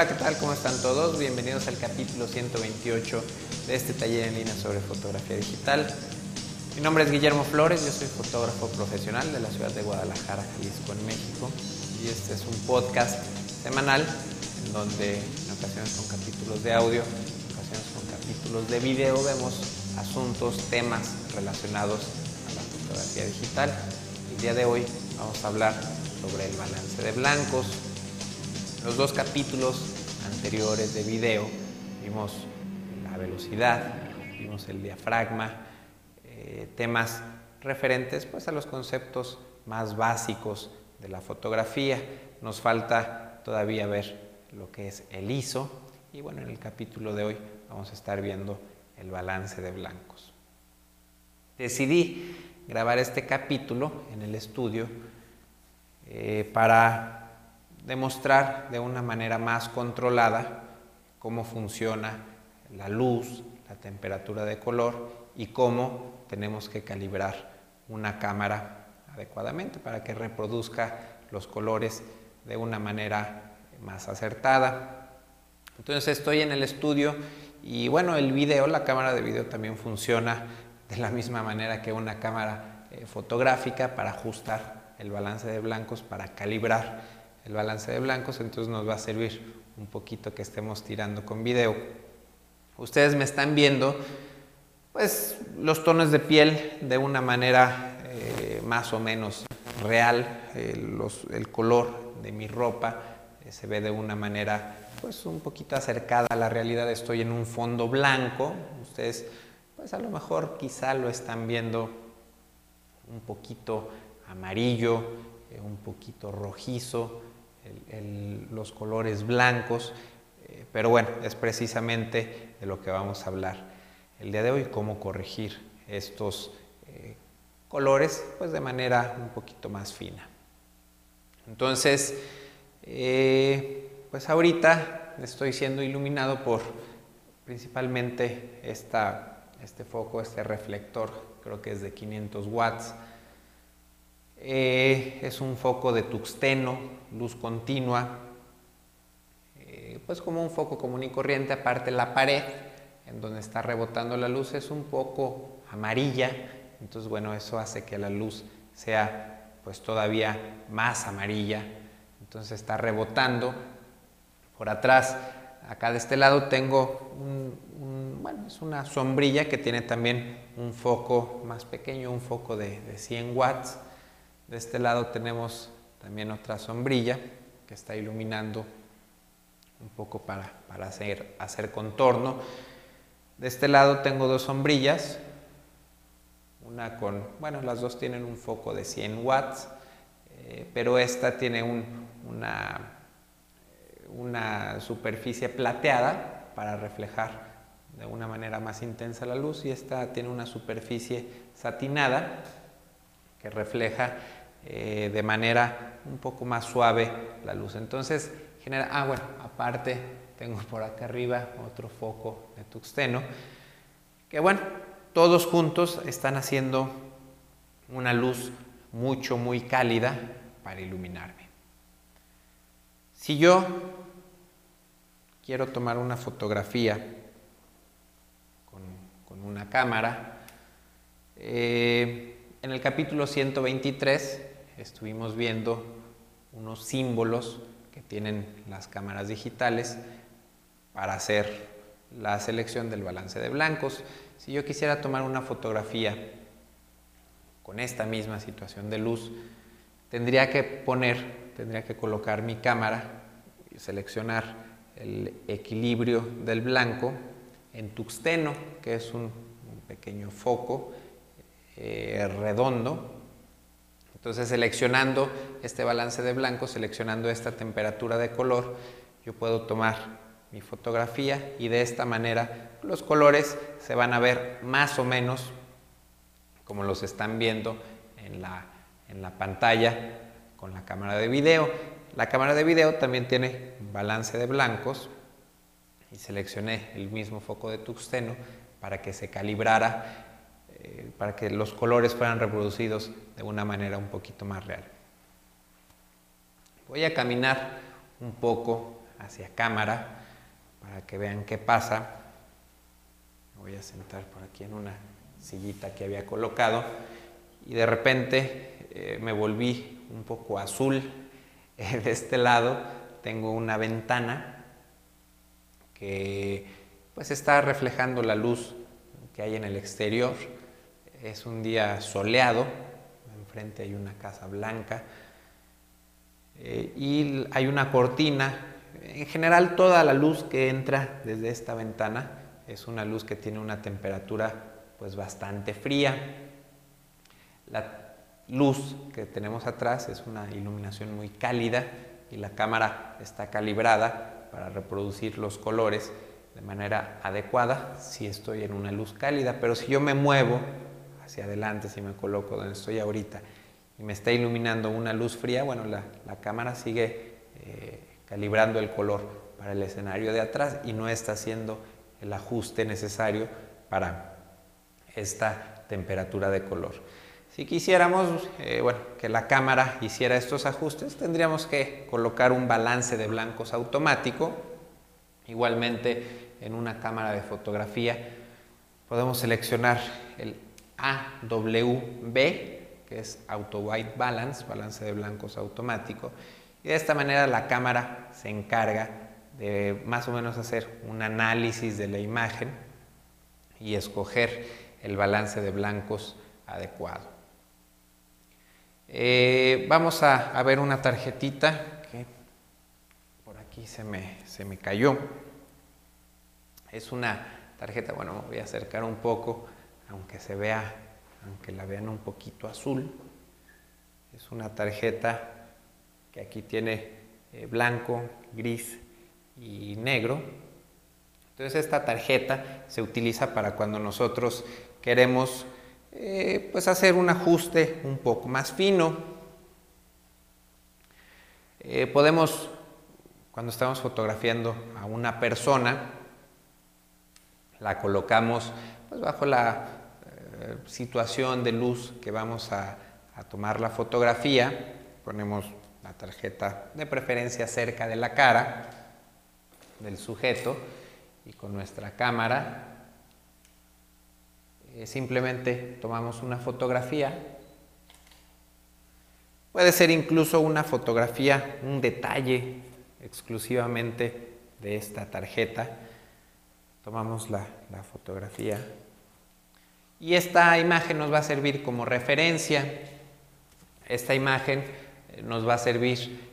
Hola, ¿qué tal? ¿Cómo están todos? Bienvenidos al capítulo 128 de este taller en línea sobre fotografía digital. Mi nombre es Guillermo Flores, yo soy fotógrafo profesional de la ciudad de Guadalajara, Jalisco, en México. Y este es un podcast semanal en donde en ocasiones con capítulos de audio, en ocasiones con capítulos de video vemos asuntos, temas relacionados a la fotografía digital. El día de hoy vamos a hablar sobre el balance de blancos. Los dos capítulos anteriores de video vimos la velocidad, vimos el diafragma, eh, temas referentes pues, a los conceptos más básicos de la fotografía. Nos falta todavía ver lo que es el ISO y bueno, en el capítulo de hoy vamos a estar viendo el balance de blancos. Decidí grabar este capítulo en el estudio eh, para demostrar de una manera más controlada cómo funciona la luz, la temperatura de color y cómo tenemos que calibrar una cámara adecuadamente para que reproduzca los colores de una manera más acertada. Entonces estoy en el estudio y bueno, el video, la cámara de video también funciona de la misma manera que una cámara eh, fotográfica para ajustar el balance de blancos, para calibrar el balance de blancos, entonces nos va a servir un poquito que estemos tirando con video. Ustedes me están viendo pues los tonos de piel de una manera eh, más o menos real, el color de mi ropa eh, se ve de una manera pues un poquito acercada a la realidad. Estoy en un fondo blanco, ustedes pues a lo mejor quizá lo están viendo un poquito amarillo, eh, un poquito rojizo, los colores blancos, eh, pero bueno, es precisamente de lo que vamos a hablar el día de hoy, cómo corregir estos colores pues de manera un poquito más fina. Entonces, pues ahorita estoy siendo iluminado por principalmente este foco, este reflector, creo que es de 500 watts. Eh, es un foco de tuxteno, luz continua, eh, pues como un foco común y corriente, aparte la pared en donde está rebotando la luz es un poco amarilla, entonces bueno, eso hace que la luz sea pues todavía más amarilla, entonces está rebotando por atrás, acá de este lado tengo bueno, es una sombrilla que tiene también un foco más pequeño, un foco de, 100 watts. De este lado tenemos también otra sombrilla que está iluminando un poco para, hacer, hacer contorno. De este lado tengo dos sombrillas, una con, bueno, las dos tienen un foco de 100 watts, eh, pero esta tiene una una superficie plateada para reflejar de una manera más intensa la luz y esta tiene una superficie satinada que refleja eh, de manera un poco más suave la luz. Entonces, genera, ah bueno, aparte tengo por acá arriba otro foco de tuxteno, que bueno, todos juntos están haciendo una luz mucho, muy cálida para iluminarme. Si yo quiero tomar una fotografía con, una cámara, eh, en el capítulo 123 estuvimos viendo unos símbolos que tienen las cámaras digitales para hacer la selección del balance de blancos. Si yo quisiera tomar una fotografía con esta misma situación de luz, tendría que poner tendría que colocar mi cámara y seleccionar el equilibrio del blanco en tuxteno, que es un, pequeño foco eh, redondo. Entonces seleccionando este balance de blanco, seleccionando esta temperatura de color, yo puedo tomar mi fotografía y de esta manera los colores se van a ver más o menos como los están viendo en la, en la pantalla con la cámara de video. La cámara de video también tiene balance de blancos y seleccioné el mismo foco de tuxteno para que se calibrara, eh, para que los colores fueran reproducidos de una manera un poquito más real. Voy a caminar un poco hacia cámara para que vean qué pasa. Me voy a sentar por aquí en una sillita que había colocado y de repente eh, me volví un poco azul. de este lado tengo una ventana que pues está reflejando la luz que hay en el exterior. Es un día soleado, enfrente hay una casa blanca eh, y hay una cortina. En general toda la luz que entra desde esta ventana es una luz que tiene una temperatura pues bastante fría. La luz que tenemos atrás es una iluminación muy cálida y la cámara está calibrada para reproducir los colores de manera adecuada si estoy en una luz cálida, pero si yo me muevo hacia adelante, si me coloco donde estoy ahorita y me está iluminando una luz fría, bueno, la, cámara sigue eh, calibrando el color para el escenario de atrás y no está haciendo el ajuste necesario para esta temperatura de color. Si quisiéramos eh, bueno, que la cámara hiciera estos ajustes, tendríamos que colocar un balance de blancos automático. Igualmente, en una cámara de fotografía podemos seleccionar el AWB, que es Auto White Balance, balance de blancos automático. Y de esta manera la cámara se encarga de más o menos hacer un análisis de la imagen y escoger el balance de blancos adecuado. Eh, vamos a, ver una tarjetita que por aquí se me, se me cayó. Es una tarjeta, bueno, voy a acercar un poco, aunque se vea, aunque la vean un poquito azul. Es una tarjeta que aquí tiene eh, blanco, gris y negro. Entonces esta tarjeta se utiliza para cuando nosotros queremos eh, pues hacer un ajuste un poco más fino. Eh, podemos, cuando estamos fotografiando a una persona, la colocamos pues, bajo la situación de luz que vamos a, tomar la fotografía. Ponemos la tarjeta de preferencia cerca de la cara del sujeto y con nuestra cámara eh, simplemente tomamos una fotografía. Puede ser incluso una fotografía, un detalle exclusivamente de esta tarjeta. Tomamos la fotografía y esta imagen nos va a servir como referencia. Esta imagen eh, nos va a servir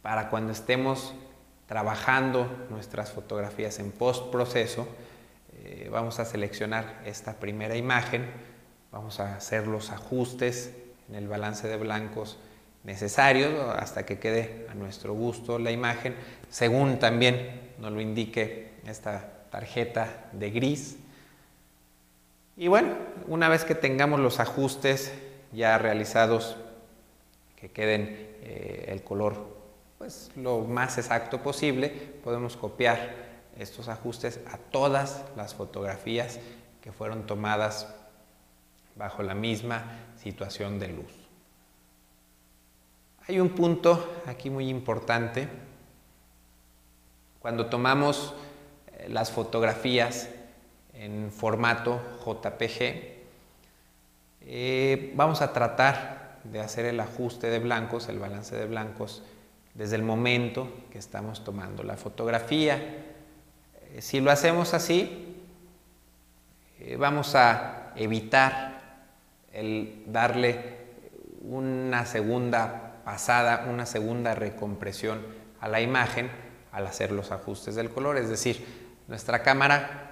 para cuando estemos trabajando nuestras fotografías en postproceso, eh, vamos a seleccionar esta primera imagen, vamos a hacer los ajustes en el balance de blancos necesarios hasta que quede a nuestro gusto la imagen, según también nos lo indique esta tarjeta de gris. Y bueno, una vez que tengamos los ajustes ya realizados, que queden eh, el color pues, lo más exacto posible, podemos copiar estos ajustes a todas las fotografías que fueron tomadas bajo la misma situación de luz. Hay un punto aquí muy importante. Cuando tomamos eh, las fotografías en formato JPG, eh, vamos a tratar de hacer el ajuste de blancos, el balance de blancos, desde el momento que estamos tomando la fotografía. Eh, si lo hacemos así, eh, vamos a evitar el darle una segunda pasada, una segunda recompresión a la imagen al hacer los ajustes del color. Es decir, nuestra cámara,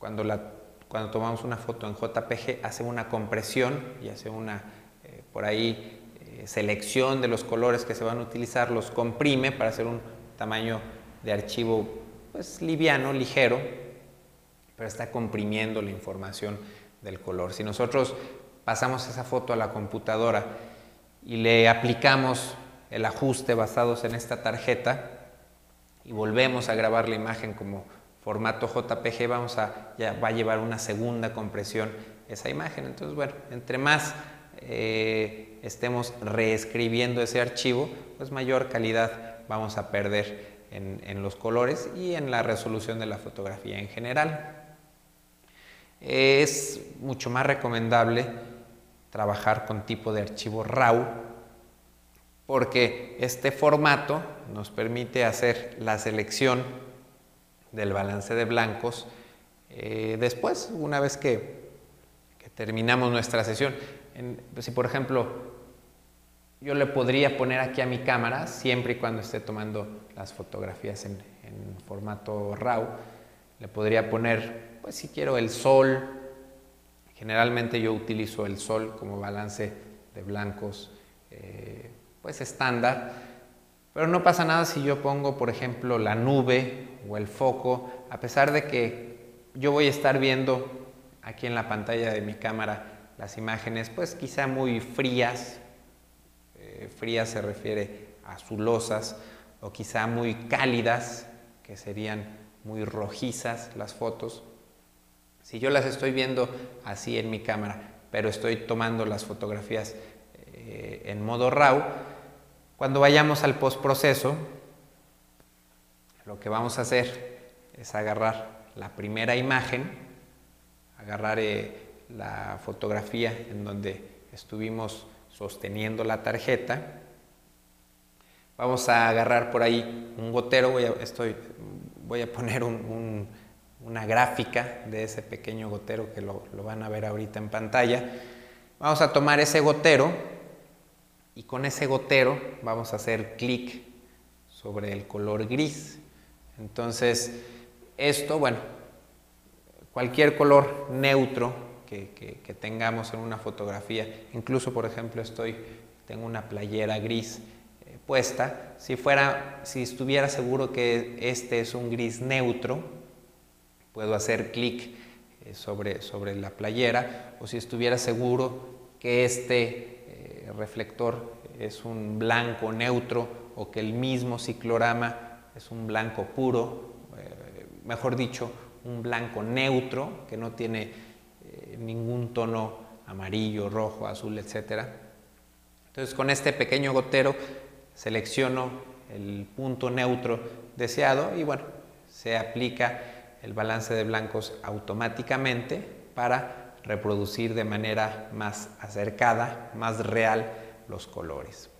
cuando, la, cuando tomamos una foto en JPG, hace una compresión y hace una, eh, por ahí, selección de los colores que se van a utilizar, los comprime para hacer un tamaño de archivo pues liviano, ligero, pero está comprimiendo la información del color. Si nosotros pasamos esa foto a la computadora y le aplicamos el ajuste basados en esta tarjeta y volvemos a grabar la imagen como formato JPG, vamos a, ya va a llevar una segunda compresión esa imagen. Entonces, bueno, entre más eh, estemos reescribiendo ese archivo, pues mayor calidad vamos a perder en, los colores y en la resolución de la fotografía en general. Es mucho más recomendable trabajar con tipo de archivo RAW porque este formato nos permite hacer la selección del balance de blancos eh, después, una vez que, terminamos nuestra sesión. si por ejemplo yo le podría poner aquí a mi cámara, siempre y cuando esté tomando las fotografías en, formato RAW, le podría poner, pues si quiero el sol, generalmente yo utilizo el sol como balance de blancos, eh, pues estándar, pero no pasa nada si yo pongo, por ejemplo, la nube o el foco, a pesar de que yo voy a estar viendo aquí en la pantalla de mi cámara las imágenes, pues quizá muy frías, eh, frías se refiere a azulosas, o quizá muy cálidas, que serían muy rojizas las fotos. Si yo las estoy viendo así en mi cámara, pero estoy tomando las fotografías eh, en modo RAW, cuando vayamos al postproceso, lo que vamos a hacer es agarrar la primera imagen, agarrar la fotografía en donde estuvimos sosteniendo la tarjeta. Vamos a agarrar por ahí un gotero, voy a, estoy, voy a poner una gráfica de ese pequeño gotero que lo van a ver ahorita en pantalla. Vamos a tomar ese gotero y con ese gotero vamos a hacer clic sobre el color gris. Entonces, esto, bueno, cualquier color neutro que, tengamos en una fotografía, incluso por ejemplo estoy, tengo una playera gris eh, puesta, si fuera, si estuviera seguro que este es un gris neutro, puedo hacer clic eh, sobre, sobre la playera, o si estuviera seguro que este eh, reflector es un blanco neutro o que el mismo ciclorama es un blanco puro, mejor dicho, un blanco neutro que no tiene eh, ningún tono amarillo, rojo, azul, etc. Entonces con este pequeño gotero selecciono el punto neutro deseado y bueno, se aplica el balance de blancos automáticamente para reproducir de manera más acercada, más real los colores.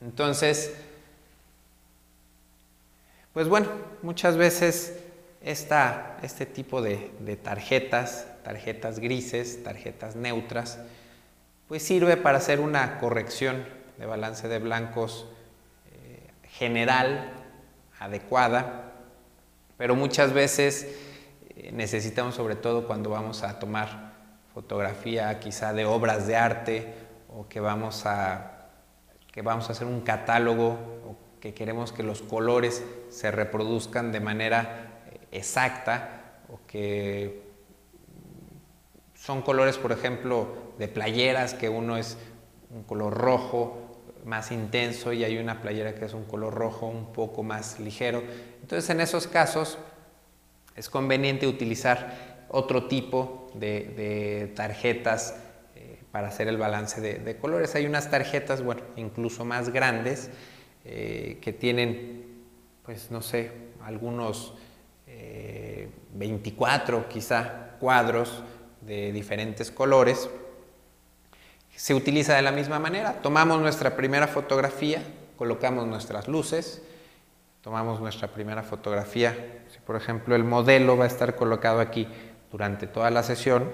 Entonces, pues bueno, muchas veces este tipo de, tarjetas, tarjetas grises, tarjetas neutras, pues sirve para hacer una corrección de balance de blancos eh, general, adecuada, pero muchas veces eh, necesitamos, sobre todo cuando vamos a tomar fotografía quizá de obras de arte o que vamos a, que vamos a hacer un catálogo que queremos que los colores se reproduzcan de manera eh, exacta o que son colores, por ejemplo, de playeras, que uno es un color rojo más intenso y hay una playera que es un color rojo un poco más ligero. Entonces, en esos casos es conveniente utilizar otro tipo de, tarjetas eh, para hacer el balance de, de, colores. Hay unas tarjetas, bueno, incluso más grandes, eh, que tienen, pues no sé, algunos 24 eh, quizá cuadros de diferentes colores. Se utiliza de la misma manera. Tomamos nuestra primera fotografía, colocamos nuestras luces, tomamos nuestra primera fotografía. Si por ejemplo el modelo va a estar colocado aquí durante toda la sesión,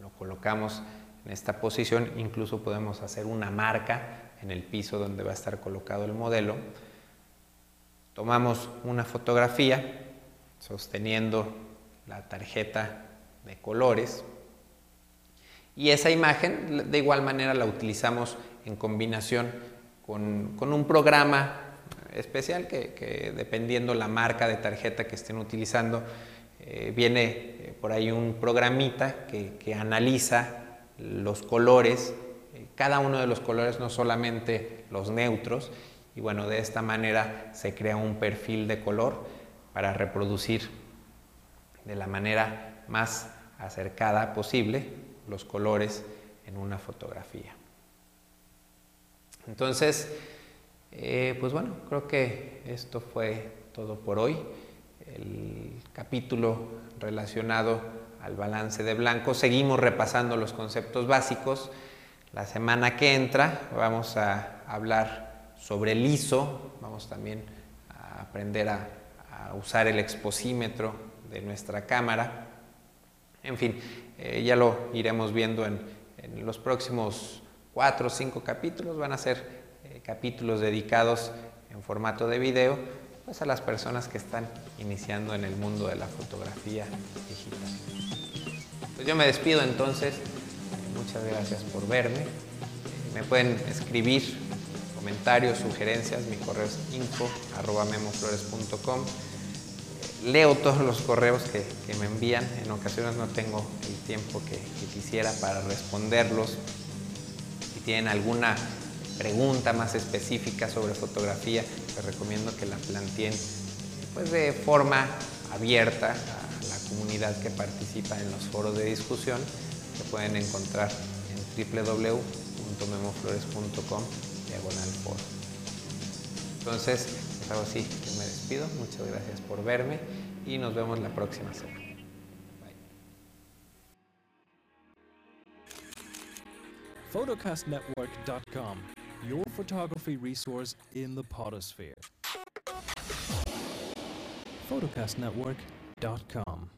lo colocamos en esta posición, incluso podemos hacer una marca en el piso donde va a estar colocado el modelo. Tomamos una fotografía sosteniendo la tarjeta de colores y esa imagen de igual manera la utilizamos en combinación con, un programa especial que, dependiendo la marca de tarjeta que estén utilizando, eh, viene eh, por ahí un programita que, que analiza los colores cada uno de los colores, no solamente los neutros, y bueno, de esta manera se crea un perfil de color para reproducir de la manera más acercada posible los colores en una fotografía. Entonces, Eh, pues bueno, creo que esto fue todo por hoy. El capítulo relacionado al balance de blanco. Seguimos repasando los conceptos básicos. La semana que entra vamos a hablar sobre el ISO, vamos también a aprender a, usar el exposímetro de nuestra cámara. En fin, eh, ya lo iremos viendo en, los próximos cuatro o cinco capítulos. Van a ser eh, capítulos dedicados en formato de video pues a las personas que están iniciando en el mundo de la fotografía digital. Pues yo me despido entonces muchas gracias por verme. Me pueden escribir comentarios, sugerencias, mi correo es info.memoflores.com. Leo todos los correos que, me envían, en ocasiones no tengo el tiempo que, quisiera para responderlos. Si tienen alguna pregunta más específica sobre fotografía, les recomiendo que la planteen pues, de forma abierta a la comunidad que participa en los foros de discusión pueden encontrar en www.memoflores.com diagonal foro. Entonces, pues algo así, yo me despido. Muchas gracias por verme y nos vemos la próxima semana. Photocastnetwork.com, your photography resource in the potosphere. photocastnetwork.com